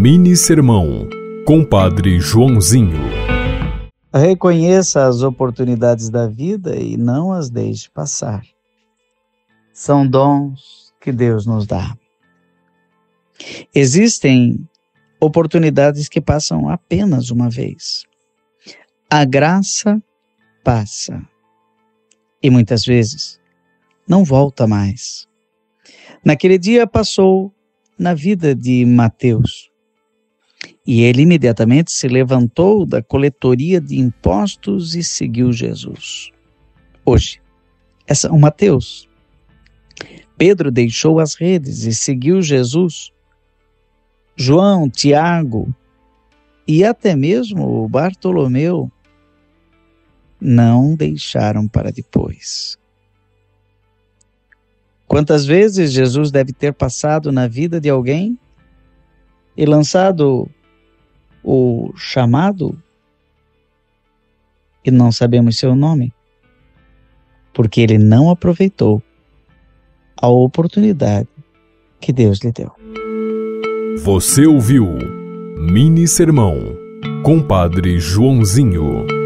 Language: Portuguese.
Mini Sermão, Compadre Joãozinho. Reconheça as oportunidades da vida e não as deixe passar. São dons que Deus nos dá. Existem oportunidades que passam apenas uma vez. A graça passa e muitas vezes não volta mais. Naquele dia passou na vida de Mateus. E ele imediatamente se levantou da coletoria de impostos e seguiu Jesus. Hoje, é São Mateus. Pedro deixou as redes e seguiu Jesus. João, Tiago e até mesmo Bartolomeu não deixaram para depois. Quantas vezes Jesus deve ter passado na vida de alguém e lançado o chamado e não sabemos seu nome, porque ele não aproveitou a oportunidade que Deus lhe deu. Você ouviu Mini Sermão, Compadre Joãozinho.